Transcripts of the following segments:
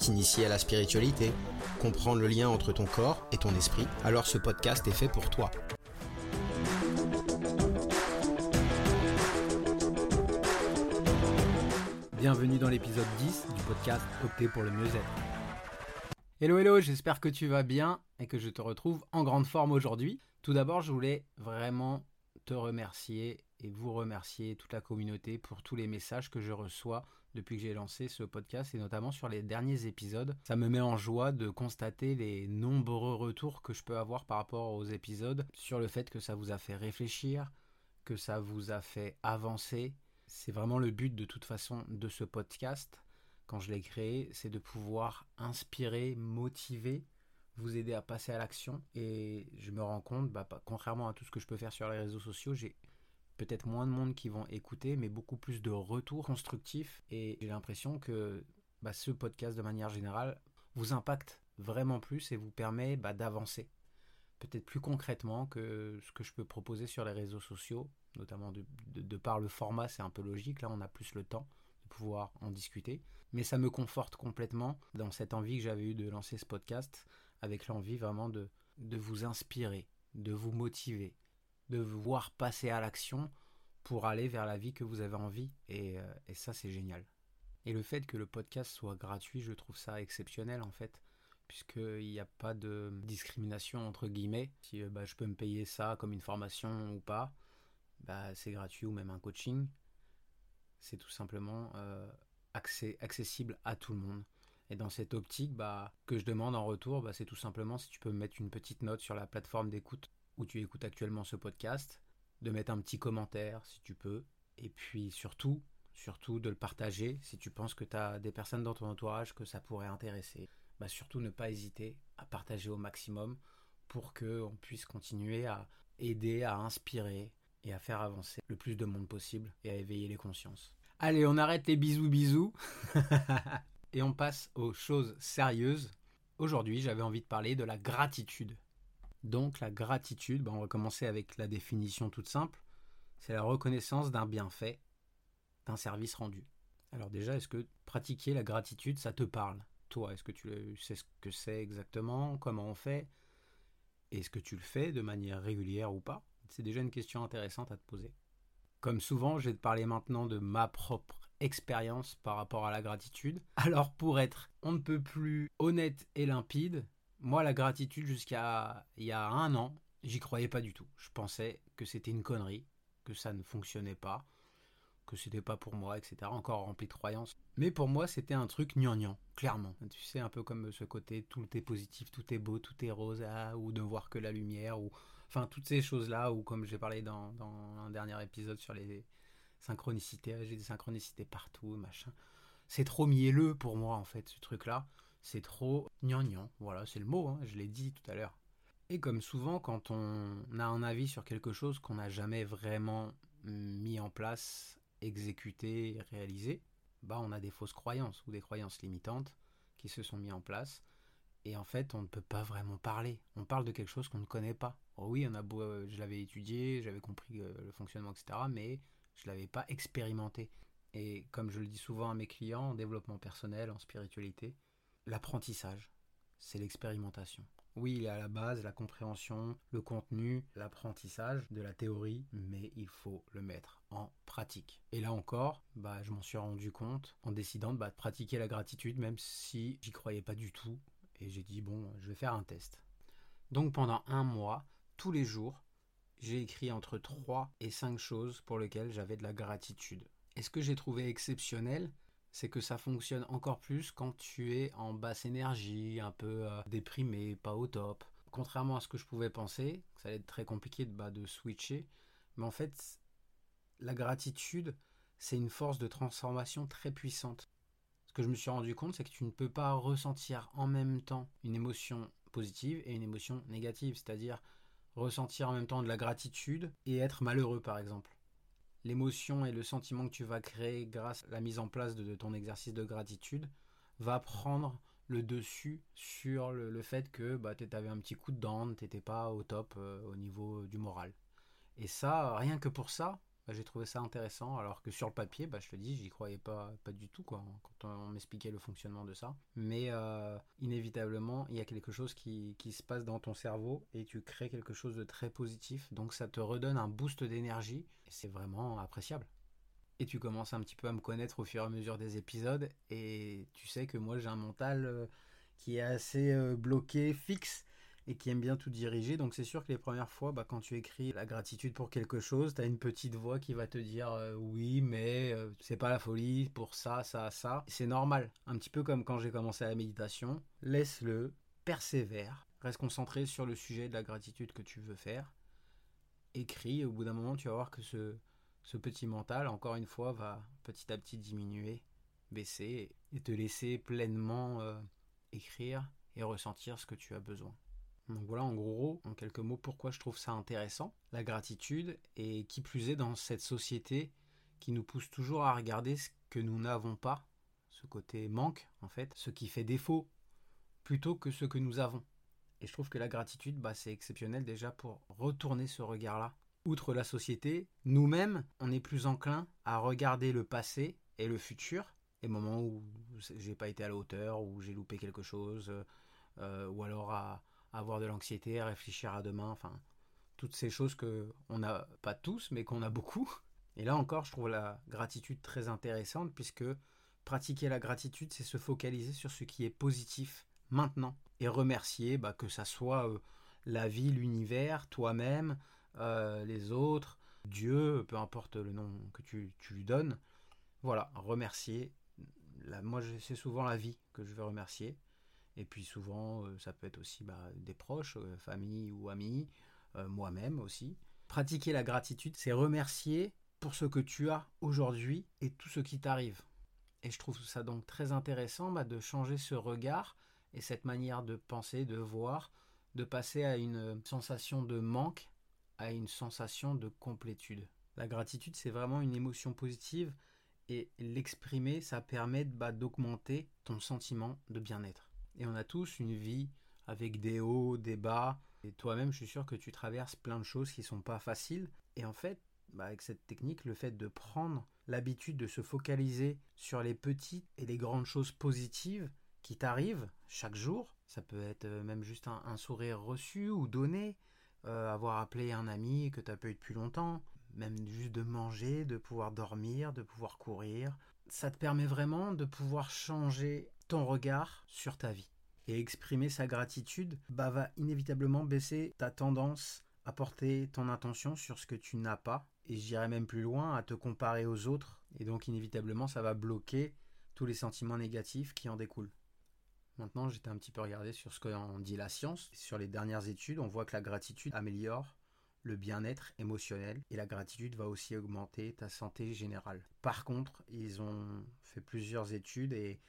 t'initier à la spiritualité, comprendre le lien entre ton corps et ton esprit, alors ce podcast est fait pour toi. Bienvenue dans l'épisode 10 du podcast Opter pour le mieux-être. Hello hello, j'espère que tu vas bien et que je te retrouve en grande forme aujourd'hui. Tout d'abord, je voulais vraiment te remercier et vous remercier toute la communauté pour tous les messages que je reçois depuis que j'ai lancé ce podcast et notamment sur les derniers épisodes. Ça me met en joie de constater les nombreux retours que je peux avoir par rapport aux épisodes sur le fait que ça vous a fait réfléchir, que ça vous a fait avancer. C'est vraiment le but de toute façon de ce podcast quand je l'ai créé, c'est de pouvoir inspirer, motiver, vous aider à passer à l'action. Et je me rends compte, bah, contrairement à tout ce que je peux faire sur les réseaux sociaux, j'ai peut-être moins de monde qui vont écouter, mais beaucoup plus de retours constructifs. Et j'ai l'impression que bah, ce podcast, de manière générale, vous impacte vraiment plus et vous permet bah, d'avancer. Peut-être plus concrètement que ce que je peux proposer sur les réseaux sociaux, notamment de, par le format, c'est un peu logique. Là, on a plus le temps de pouvoir en discuter. Mais ça me conforte complètement dans cette envie que j'avais eue de lancer ce podcast, avec l'envie vraiment de vous inspirer, de vous motiver, de voir passer à l'action pour aller vers la vie que vous avez envie. Euh, et, ça, c'est génial. Et le fait que le podcast soit gratuit, je trouve ça exceptionnel en fait, puisqu'il n'y a pas de discrimination entre guillemets. Si euh, bah, je peux me payer ça comme une formation ou pas, bah, c'est gratuit ou même un coaching. C'est tout simplement euh, accessible à tout le monde. Et dans cette optique, bah, que je demande en retour, bah, c'est tout simplement si tu peux me mettre une petite note sur la plateforme d'écoute où tu écoutes actuellement ce podcast, de mettre un petit commentaire si tu peux, et puis surtout, surtout de le partager si tu penses que tu as des personnes dans ton entourage que ça pourrait intéresser. Bah surtout ne pas hésiter à partager au maximum pour que on puisse continuer à aider, à inspirer et à faire avancer le plus de monde possible et à éveiller les consciences. Allez, on arrête les bisous bisous et on passe aux choses sérieuses. Aujourd'hui, j'avais envie de parler de la gratitude. Donc la gratitude, ben, on va commencer avec la définition toute simple, c'est la reconnaissance d'un bienfait, d'un service rendu. Alors déjà, est-ce que pratiquer la gratitude, ça te parle? Toi, est-ce que tu sais ce que c'est exactement? Comment on fait? Est-ce que tu le fais de manière régulière ou pas? C'est déjà une question intéressante à te poser. Comme souvent, je vais te parler maintenant de ma propre expérience par rapport à la gratitude. Alors pour être on ne peut plus honnête et limpide, moi, la gratitude, jusqu'à il y a un an, j'y croyais pas du tout. Je pensais que c'était une connerie, que ça ne fonctionnait pas, que c'était pas pour moi, etc. Encore rempli de croyances. Mais pour moi, c'était un truc gnangnan, clairement. Tu sais, un peu comme ce côté tout est positif, tout est beau, tout est rose, ah, ou de voir que la lumière, ou. Enfin, toutes ces choses-là, ou comme j'ai parlé dans, dans un dernier épisode sur les synchronicités, j'ai des synchronicités partout, machin. C'est trop mielleux pour moi, en fait, ce truc-là c'est trop gnangnan. Voilà, c'est le mot, hein, je l'ai dit tout à l'heure. Et comme souvent, quand on a un avis sur quelque chose qu'on n'a jamais vraiment mis en place, exécuté, réalisé, bah on a des fausses croyances ou des croyances limitantes qui se sont mis en place. Et en fait, on ne peut pas vraiment parler. On parle de quelque chose qu'on ne connaît pas. Oh oui, on a beau, euh, je l'avais étudié, j'avais compris euh, le fonctionnement, etc. Mais je ne l'avais pas expérimenté. Et comme je le dis souvent à mes clients en développement personnel, en spiritualité, L'apprentissage, c'est l'expérimentation. Oui, il y a la base, la compréhension, le contenu, l'apprentissage de la théorie, mais il faut le mettre en pratique. Et là encore, bah, je m'en suis rendu compte en décidant bah, de pratiquer la gratitude, même si j'y croyais pas du tout. Et j'ai dit, bon, je vais faire un test. Donc pendant un mois, tous les jours, j'ai écrit entre 3 et 5 choses pour lesquelles j'avais de la gratitude. Et ce que j'ai trouvé exceptionnel, c'est que ça fonctionne encore plus quand tu es en basse énergie, un peu euh, déprimé, pas au top. Contrairement à ce que je pouvais penser, ça allait être très compliqué de, bah, de switcher, mais en fait, la gratitude, c'est une force de transformation très puissante. Ce que je me suis rendu compte, c'est que tu ne peux pas ressentir en même temps une émotion positive et une émotion négative, c'est-à-dire ressentir en même temps de la gratitude et être malheureux par exemple. L'émotion et le sentiment que tu vas créer grâce à la mise en place de, ton exercice de gratitude va prendre le dessus sur le, fait que bah, tu avais un petit coup de dent, tu n'étais pas au top euh, au niveau du moral. Et ça, rien que pour ça, j'ai trouvé ça intéressant, alors que sur le papier, bah, je te dis, j'y croyais pas, pas du tout quoi, quand on, m'expliquait le fonctionnement de ça. Mais euh, inévitablement, il y a quelque chose qui, qui, se passe dans ton cerveau et tu crées quelque chose de très positif, donc ça te redonne un boost d'énergie c'est vraiment appréciable. Et tu commences un petit peu à me connaître au fur et à mesure des épisodes et tu sais que moi j'ai un mental euh, qui est assez euh, bloqué, fixe et qui aime bien tout diriger. Donc c'est sûr que les premières fois, bah, quand tu écris la gratitude pour quelque chose, tu as une petite voix qui va te dire euh, oui, mais euh, c'est pas la folie pour ça, ça, ça. C'est normal. Un petit peu comme quand j'ai commencé la méditation. Laisse-le, persévère, reste concentré sur le sujet de la gratitude que tu veux faire. Écris, au bout d'un moment, tu vas voir que ce, petit mental, encore une fois, va petit à petit diminuer, baisser et te laisser pleinement euh, écrire et ressentir ce que tu as besoin. Donc voilà en gros, en quelques mots, pourquoi je trouve ça intéressant, la gratitude, et qui plus est dans cette société qui nous pousse toujours à regarder ce que nous n'avons pas, ce côté manque en fait, ce qui fait défaut, plutôt que ce que nous avons. Et je trouve que la gratitude, bah, c'est exceptionnel déjà pour retourner ce regard-là. Outre la société, nous-mêmes, on est plus enclin à regarder le passé et le futur, les moments où j'ai pas été à la hauteur, où j'ai loupé quelque chose, euh, ou alors à, avoir de l'anxiété, réfléchir à demain, enfin, toutes ces choses que on n'a pas tous, mais qu'on a beaucoup. Et là encore, je trouve la gratitude très intéressante, puisque pratiquer la gratitude, c'est se focaliser sur ce qui est positif maintenant, et remercier, bah, que ça soit euh, la vie, l'univers, toi-même, euh, les autres, Dieu, peu importe le nom que tu, lui donnes. Voilà, remercier. Moi, c'est souvent la vie que je vais remercier. Et puis souvent, euh, ça peut être aussi bah, des proches, euh, famille ou amis, euh, moi-même aussi. Pratiquer la gratitude, c'est remercier pour ce que tu as aujourd'hui et tout ce qui t'arrive. Et je trouve ça donc très intéressant bah, de changer ce regard et cette manière de penser, de voir, de passer à une sensation de manque à une sensation de complétude. La gratitude, c'est vraiment une émotion positive et l'exprimer, ça permet bah, d'augmenter ton sentiment de bien-être. Et on a tous une vie avec des hauts, des bas. Et toi-même, je suis sûr que tu traverses plein de choses qui sont pas faciles. Et en fait, bah, avec cette technique, le fait de prendre l'habitude de se focaliser sur les petites et les grandes choses positives qui t'arrivent chaque jour, ça peut être euh, même juste un, sourire reçu ou donné, euh, avoir appelé un ami que tu as pas eu depuis longtemps, même juste de manger, de pouvoir dormir, de pouvoir courir. Ça te permet vraiment de pouvoir changer ton regard sur ta vie. Et exprimer sa gratitude bah, va inévitablement baisser ta tendance à porter ton attention sur ce que tu n'as pas. Et j'irai même plus loin, à te comparer aux autres. Et donc inévitablement, ça va bloquer tous les sentiments négatifs qui en découlent. Maintenant, j'étais un petit peu regardé sur ce qu'en dit la science. Sur les dernières études, on voit que la gratitude améliore le bien-être émotionnel et la gratitude va aussi augmenter ta santé générale. Par contre, ils ont fait plusieurs études et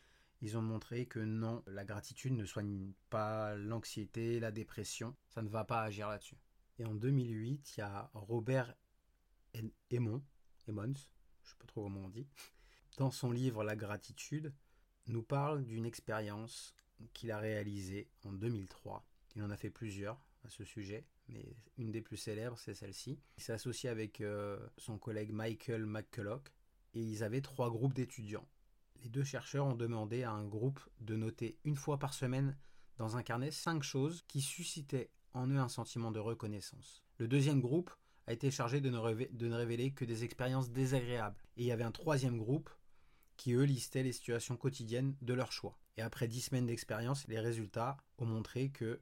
ils ont montré que non, la gratitude ne soigne pas l'anxiété, la dépression, ça ne va pas agir là-dessus. Et en 2008, il y a Robert Emmons, Emmons, je sais pas trop comment on dit, dans son livre La gratitude, nous parle d'une expérience qu'il a réalisée en 2003. Il en a fait plusieurs à ce sujet, mais une des plus célèbres, c'est celle-ci. Il s'est associé avec euh, son collègue Michael McCulloch et ils avaient trois groupes d'étudiants les deux chercheurs ont demandé à un groupe de noter une fois par semaine dans un carnet cinq choses qui suscitaient en eux un sentiment de reconnaissance. Le deuxième groupe a été chargé de ne, révéler, que des expériences désagréables. Et il y avait un troisième groupe qui, eux, listait les situations quotidiennes de leur choix. Et après dix semaines d'expérience, les résultats ont montré que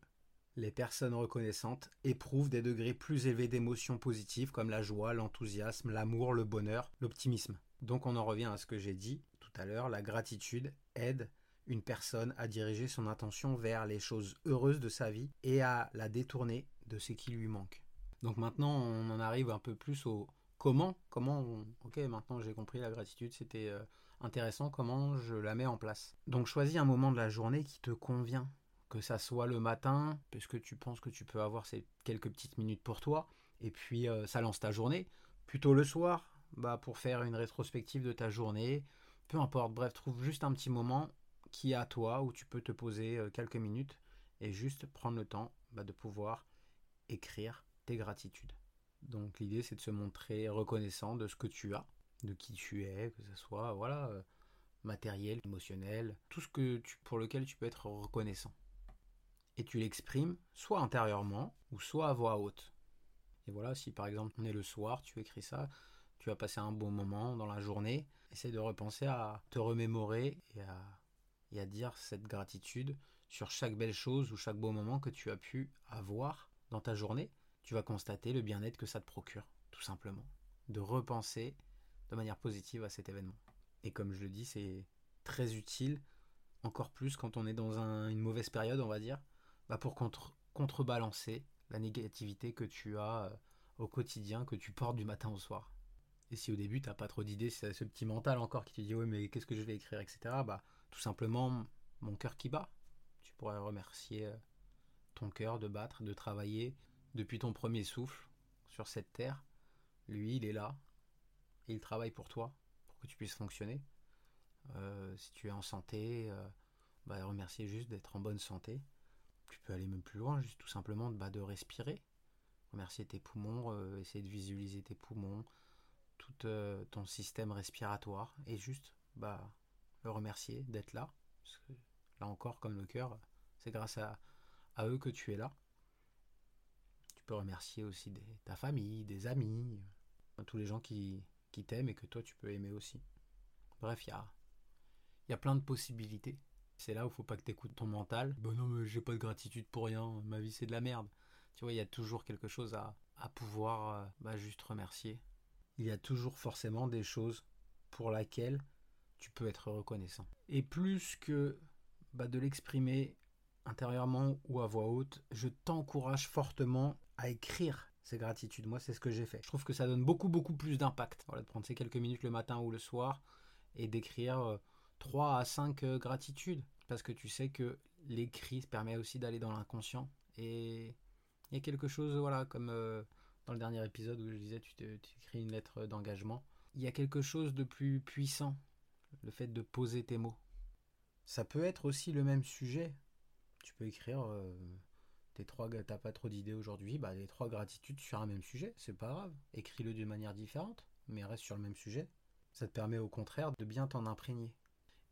les personnes reconnaissantes éprouvent des degrés plus élevés d'émotions positives comme la joie, l'enthousiasme, l'amour, le bonheur, l'optimisme. Donc on en revient à ce que j'ai dit tout à l'heure, la gratitude aide une personne à diriger son attention vers les choses heureuses de sa vie et à la détourner de ce qui lui manque. Donc maintenant, on en arrive un peu plus au comment. Comment Ok, maintenant j'ai compris, la gratitude, c'était euh, intéressant comment je la mets en place. Donc choisis un moment de la journée qui te convient, que ça soit le matin, puisque tu penses que tu peux avoir ces quelques petites minutes pour toi, et puis euh, ça lance ta journée. Plutôt le soir, bah, pour faire une rétrospective de ta journée, peu importe, bref, trouve juste un petit moment qui est à toi, où tu peux te poser euh, quelques minutes et juste prendre le temps bah, de pouvoir écrire tes gratitudes. Donc l'idée c'est de se montrer reconnaissant de ce que tu as, de qui tu es, que ce soit voilà euh, matériel, émotionnel, tout ce que pour lequel tu peux être reconnaissant. Et tu l'exprimes soit intérieurement ou soit à voix haute. Et voilà, si par exemple on est le soir, tu écris ça, tu as passé un bon moment dans la journée, essaie de repenser à te remémorer et à, et à dire cette gratitude sur chaque belle chose ou chaque beau moment que tu as pu avoir dans ta journée. Tu vas constater le bien-être que ça te procure, tout simplement. De repenser de manière positive à cet événement. Et comme je le dis, c'est très utile, encore plus quand on est dans une mauvaise période, on va dire, bah pour contrebalancer la négativité que tu as euh, au quotidien, que tu portes du matin au soir. Et si au début tu n'as pas trop d'idées, c'est ce petit mental encore qui te dit oui mais qu'est-ce que je vais écrire, etc. Bah tout simplement mon cœur qui bat. Tu pourrais remercier euh, ton cœur de battre, de travailler depuis ton premier souffle sur cette terre. Lui, il est là, il travaille pour toi, pour que tu puisses fonctionner. Euh, si tu es en santé, euh, bah, remercier juste d'être en bonne santé. Tu peux aller même plus loin, juste tout simplement bah, de respirer. Remercier tes poumons, essayer de visualiser tes poumons, tout ton système respiratoire, et juste bah, le remercier d'être là. Parce que là encore, comme le cœur, c'est grâce à, eux que tu es là. Tu peux remercier aussi ta famille, des amis, tous les gens qui, qui t'aime et que toi tu peux aimer aussi. Bref, il y a, plein de possibilités. C'est là où il faut pas que tu écoutes ton mental. Bah non, mais j'ai pas de gratitude pour rien, ma vie c'est de la merde. Tu vois, il y a toujours quelque chose à, à pouvoir euh, bah, juste remercier. Il y a toujours forcément des choses pour lesquelles tu peux être reconnaissant. Et plus que bah, de l'exprimer intérieurement ou à voix haute, je t'encourage fortement à écrire c'est gratitude. Moi, c'est ce que j'ai fait. Je trouve que ça donne beaucoup, beaucoup plus d'impact. Voilà, de prendre ces quelques minutes le matin ou le soir et d'écrire 3 euh, à 5 euh, gratitudes. Parce que tu sais que l'écrit permet aussi d'aller dans l'inconscient. Et il y a quelque chose, voilà, comme euh, dans le dernier épisode où je disais, tu, écris une lettre d'engagement. Il y a quelque chose de plus puissant, le fait de poser tes mots. Ça peut être aussi le même sujet. Tu peux écrire tes trois, t'as pas trop d'idées aujourd'hui, bah les trois gratitudes sur un même sujet, c'est pas grave. Écris-le d'une manière différente, mais reste sur le même sujet. Ça te permet au contraire de bien t'en imprégner.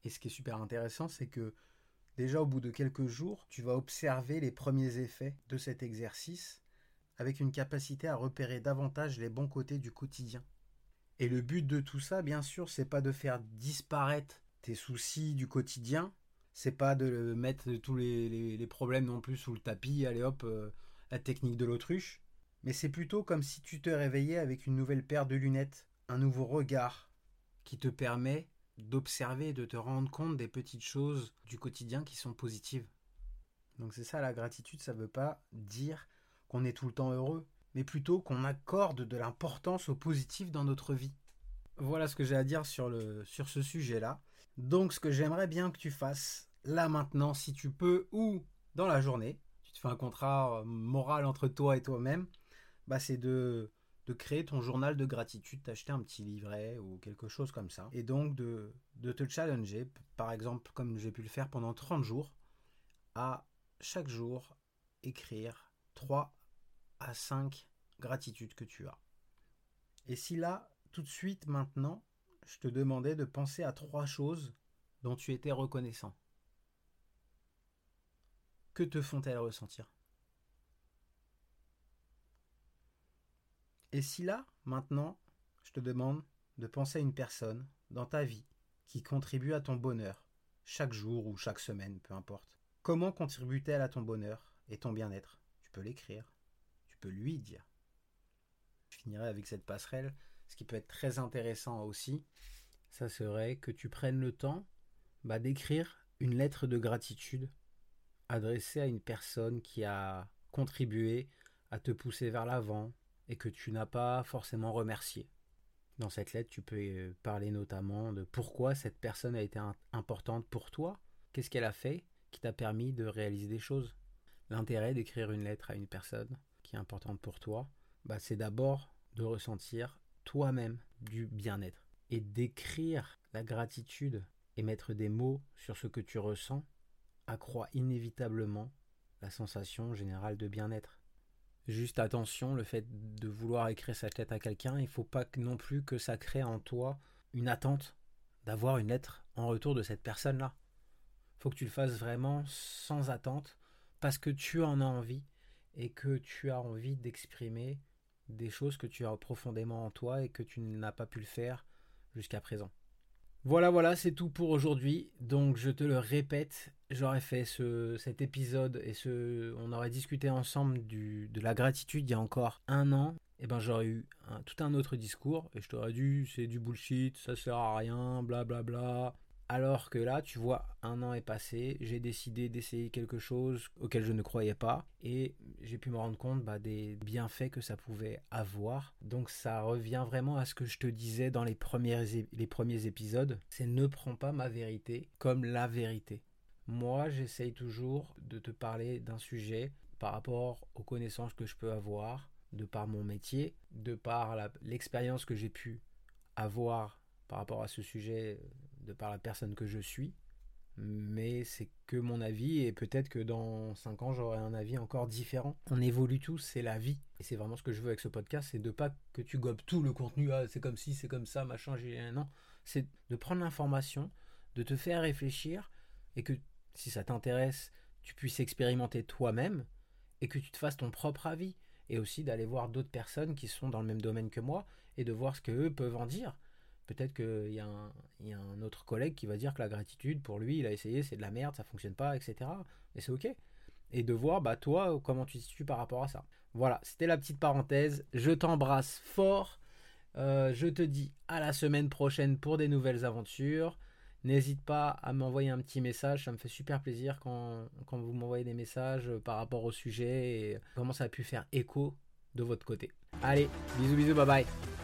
Et ce qui est super intéressant, c'est que déjà au bout de quelques jours, tu vas observer les premiers effets de cet exercice avec une capacité à repérer davantage les bons côtés du quotidien. Et le but de tout ça, bien sûr, c'est pas de faire disparaître tes soucis du quotidien, c'est pas de mettre tous les, problèmes non plus sous le tapis, allez hop, euh, la technique de l'autruche. Mais c'est plutôt comme si tu te réveillais avec une nouvelle paire de lunettes, un nouveau regard qui te permet d'observer et de te rendre compte des petites choses du quotidien qui sont positives. Donc c'est ça la gratitude, ça veut pas dire qu'on est tout le temps heureux, mais plutôt qu'on accorde de l'importance au positif dans notre vie. Voilà ce que j'ai à dire sur, ce sujet-là. Donc ce que j'aimerais bien que tu fasses, là maintenant, si tu peux, ou dans la journée, tu te fais un contrat euh, moral entre toi et toi-même, bah c'est de, créer ton journal de gratitude, t'acheter un petit livret ou quelque chose comme ça, et donc de, de te challenger, par exemple comme j'ai pu le faire pendant 30 jours, à chaque jour écrire 3 à 5 gratitudes que tu as. Et si là, tout de suite maintenant, je te demandais de penser à trois choses dont tu étais reconnaissant que te font-elles ressentir? Et si là, maintenant, je te demande de penser à une personne dans ta vie qui contribue à ton bonheur, chaque jour ou chaque semaine, peu importe. Comment contribue-t-elle à ton bonheur et ton bien-être? Tu peux l'écrire, peux lui dire. Je finirai avec cette passerelle. Ce qui peut être très intéressant aussi, ça serait que tu prennes le temps bah, d'écrire une lettre de gratitude adressé à une personne qui a contribué à te pousser vers l'avant et que tu n'as pas forcément remercié. Dans cette lettre, tu peux euh, parler notamment de pourquoi cette personne a été importante pour toi, qu'est-ce qu'elle a fait qui t'a permis de réaliser des choses? L'intérêt d'écrire une lettre à une personne qui est importante pour toi, bah, c'est d'abord de ressentir toi-même du bien-être et d'écrire la gratitude et mettre des mots sur ce que tu ressens accroît inévitablement la sensation générale de bien-être. Juste attention, le fait de vouloir écrire sa lettre à quelqu'un, il ne faut pas non plus que ça crée en toi une attente d'avoir une lettre en retour de cette personne-là. Il faut que tu le fasses vraiment sans attente, parce que tu en as envie et que tu as envie d'exprimer des choses que tu as profondément en toi et que tu n'as pas pu le faire jusqu'à présent. Voilà, voilà, c'est tout pour aujourd'hui. Donc je te le répète, j'aurais fait ce, cet épisode et ce, on aurait discuté ensemble de la gratitude il y a encore un an. Et eh ben j'aurais eu tout un autre discours et je t'aurais dit c'est du bullshit, ça sert à rien, blablabla. Bla bla. Alors que là, tu vois, un an est passé, j'ai décidé d'essayer quelque chose auquel je ne croyais pas et j'ai pu me rendre compte bah, des bienfaits que ça pouvait avoir. Donc ça revient vraiment à ce que je te disais dans les, les premiers épisodes, c'est ne prends pas ma vérité comme la vérité. Moi, j'essaye toujours de te parler d'un sujet par rapport aux connaissances que je peux avoir, de par mon métier, de par l'expérience que j'ai pu avoir par rapport à ce sujet de par la personne que je suis. Mais c'est que mon avis et peut-être que dans 5 ans j'aurai un avis encore différent. On évolue tous, c'est la vie. Et c'est vraiment ce que je veux avec ce podcast, c'est de pas que tu gobes tout le contenu, ah, c'est comme si, c'est comme ça, machin, j'ai... Non, c'est de prendre l'information, de te faire réfléchir et que si ça t'intéresse, tu puisses expérimenter toi-même et que tu te fasses ton propre avis. Et aussi d'aller voir d'autres personnes qui sont dans le même domaine que moi et de voir ce qu'eux peuvent en dire. Peut-être qu'il y, a un autre collègue qui va dire que la gratitude, pour lui, il a essayé, c'est de la merde, ça fonctionne pas, etc. Et c'est ok. Et de voir, bah toi, comment tu te situes par rapport à ça. Voilà, c'était la petite parenthèse. Je t'embrasse fort. Euh, je te dis à la semaine prochaine pour des nouvelles aventures. N'hésite pas à m'envoyer un petit message, ça me fait super plaisir quand, quand vous m'envoyez des messages par rapport au sujet et comment ça a pu faire écho de votre côté. Allez, bisous bisous, bye bye.